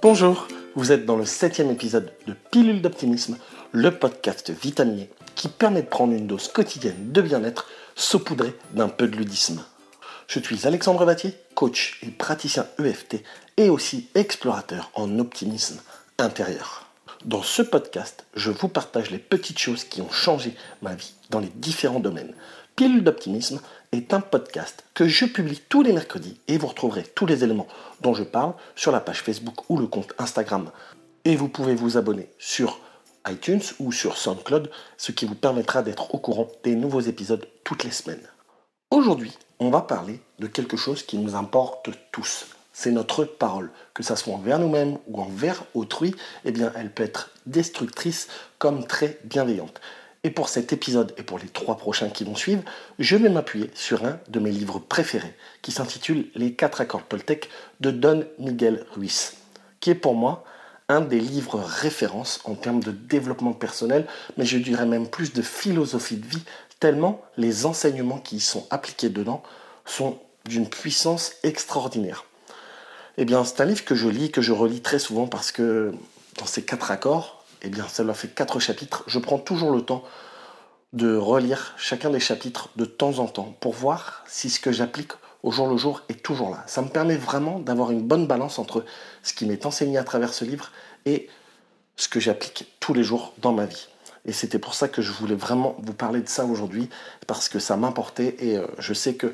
Bonjour, vous êtes dans le septième épisode de Pilule d'optimisme, le podcast vitaminé qui permet de prendre une dose quotidienne de bien-être saupoudrée d'un peu de ludisme. Je suis Alexandre Battier, coach et praticien EFT et aussi explorateur en optimisme intérieur. Dans ce podcast, je vous partage les petites choses qui ont changé ma vie dans les différents domaines. Pilule d'optimisme est un podcast que je publie tous les mercredis et vous retrouverez tous les éléments dont je parle sur la page Facebook ou le compte Instagram. Et vous pouvez vous abonner sur iTunes ou sur SoundCloud, ce qui vous permettra d'être au courant des nouveaux épisodes toutes les semaines. Aujourd'hui, on va parler de quelque chose qui nous importe tous. C'est notre parole, que ça soit envers nous-mêmes ou envers autrui, eh bien, elle peut être destructrice comme très bienveillante. Et pour cet épisode et pour les trois prochains qui vont suivre, je vais m'appuyer sur un de mes livres préférés qui s'intitule Les quatre accords Toltec de Don Miguel Ruiz, qui est pour moi un des livres références en termes de développement personnel, mais je dirais même plus de philosophie de vie, tellement les enseignements qui y sont appliqués dedans sont d'une puissance extraordinaire. Eh bien, c'est un livre que je lis, que je relis très souvent parce que dans ces quatre accords, eh bien, ça fait quatre chapitres. Je prends toujours le temps de relire chacun des chapitres de temps en temps pour voir si ce que j'applique au jour le jour est toujours là. Ça me permet vraiment d'avoir une bonne balance entre ce qui m'est enseigné à travers ce livre et ce que j'applique tous les jours dans ma vie. Et c'était pour ça que je voulais vraiment vous parler de ça aujourd'hui, parce que ça m'importait et euh, je sais que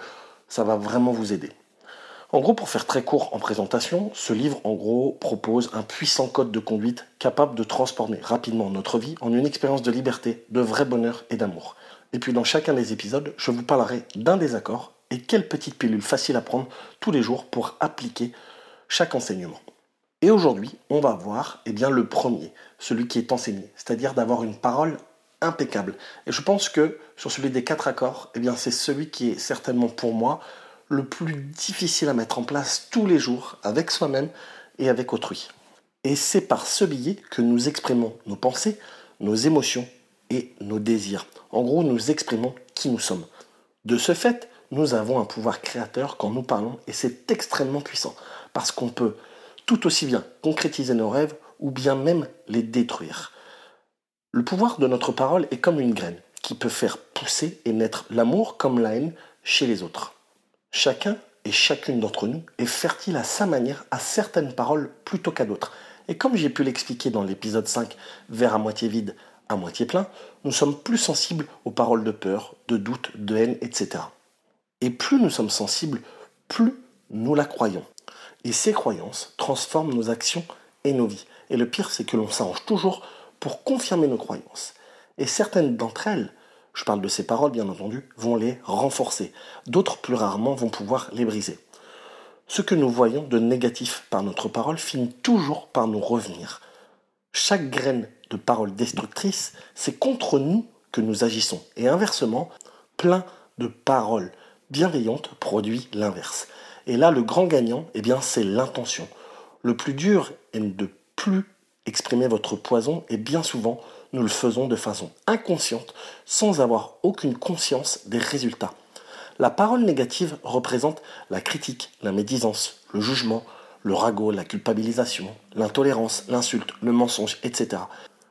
ça va vraiment vous aider. En gros, pour faire très court en présentation, ce livre, en gros, propose un puissant code de conduite capable de transformer rapidement notre vie en une expérience de liberté, de vrai bonheur et d'amour. Et puis dans chacun des épisodes, je vous parlerai d'un des accords et quelle petite pilule facile à prendre tous les jours pour appliquer chaque enseignement. Et aujourd'hui, on va voir eh bien, le premier, celui qui est enseigné, c'est-à-dire d'avoir une parole impeccable. Et je pense que sur celui des quatre accords, eh c'est celui qui est certainement pour moi le plus difficile à mettre en place tous les jours avec soi-même et avec autrui. Et c'est par ce billet que nous exprimons nos pensées, nos émotions et nos désirs. En gros, nous exprimons qui nous sommes. De ce fait, nous avons un pouvoir créateur quand nous parlons et c'est extrêmement puissant parce qu'on peut tout aussi bien concrétiser nos rêves ou bien même les détruire. Le pouvoir de notre parole est comme une graine qui peut faire pousser et naître l'amour comme la haine chez les autres. Chacun et chacune d'entre nous est fertile à sa manière à certaines paroles plutôt qu'à d'autres. Et comme j'ai pu l'expliquer dans l'épisode 5, vers à moitié vide, à moitié plein, nous sommes plus sensibles aux paroles de peur, de doute, de haine, etc. Et plus nous sommes sensibles, plus nous la croyons. Et ces croyances transforment nos actions et nos vies. Et le pire, c'est que l'on s'arrange toujours pour confirmer nos croyances. Et certaines d'entre elles je parle de ces paroles bien entendu, vont les renforcer. D'autres, plus rarement, vont pouvoir les briser. Ce que nous voyons de négatif par notre parole finit toujours par nous revenir. Chaque graine de parole destructrice, c'est contre nous que nous agissons. Et inversement, plein de paroles bienveillantes produit l'inverse. Et là, le grand gagnant, eh bien, c'est l'intention. Le plus dur est de plus exprimer votre poison et bien souvent nous le faisons de façon inconsciente sans avoir aucune conscience des résultats. La parole négative représente la critique, la médisance, le jugement, le ragot, la culpabilisation, l'intolérance, l'insulte, le mensonge, etc.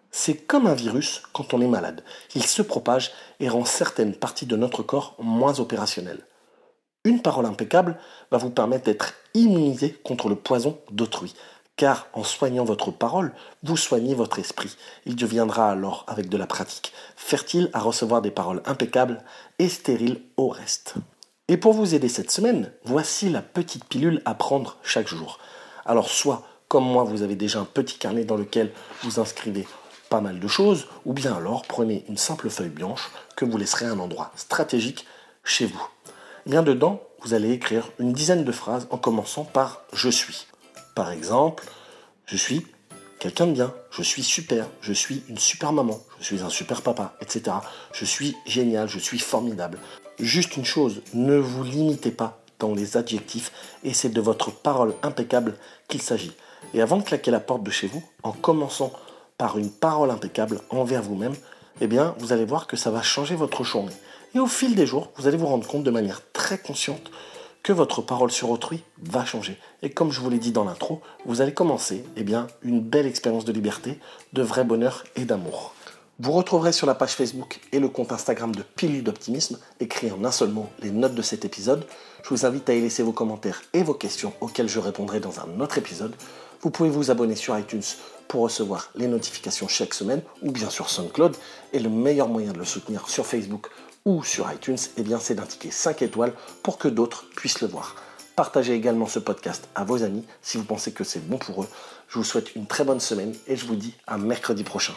C'est comme un virus quand on est malade. Il se propage et rend certaines parties de notre corps moins opérationnelles. Une parole impeccable va vous permettre d'être immunisé contre le poison d'autrui car en soignant votre parole, vous soignez votre esprit. Il deviendra alors, avec de la pratique, fertile à recevoir des paroles impeccables et stériles au reste. Et pour vous aider cette semaine, voici la petite pilule à prendre chaque jour. Alors soit, comme moi, vous avez déjà un petit carnet dans lequel vous inscrivez pas mal de choses, ou bien alors prenez une simple feuille blanche que vous laisserez à un endroit stratégique chez vous. Bien dedans, vous allez écrire une dizaine de phrases en commençant par je suis. Par exemple, je suis quelqu'un de bien, je suis super, je suis une super maman, je suis un super papa, etc. Je suis génial, je suis formidable. Juste une chose, ne vous limitez pas dans les adjectifs et c'est de votre parole impeccable qu'il s'agit. Et avant de claquer la porte de chez vous, en commençant par une parole impeccable envers vous-même, eh bien, vous allez voir que ça va changer votre journée. Et au fil des jours, vous allez vous rendre compte de manière très consciente que votre parole sur autrui va changer. Et comme je vous l'ai dit dans l'intro, vous allez commencer eh bien, une belle expérience de liberté, de vrai bonheur et d'amour. Vous retrouverez sur la page Facebook et le compte Instagram de Pilule d'Optimisme, écrit en un seul mot, les notes de cet épisode. Je vous invite à y laisser vos commentaires et vos questions auxquelles je répondrai dans un autre épisode. Vous pouvez vous abonner sur iTunes pour recevoir les notifications chaque semaine ou bien sur SoundCloud. Et le meilleur moyen de le soutenir sur Facebook ou sur iTunes, eh bien, c'est d'indiquer 5 étoiles pour que d'autres puissent le voir. Partagez également ce podcast à vos amis si vous pensez que c'est bon pour eux. Je vous souhaite une très bonne semaine et je vous dis à mercredi prochain.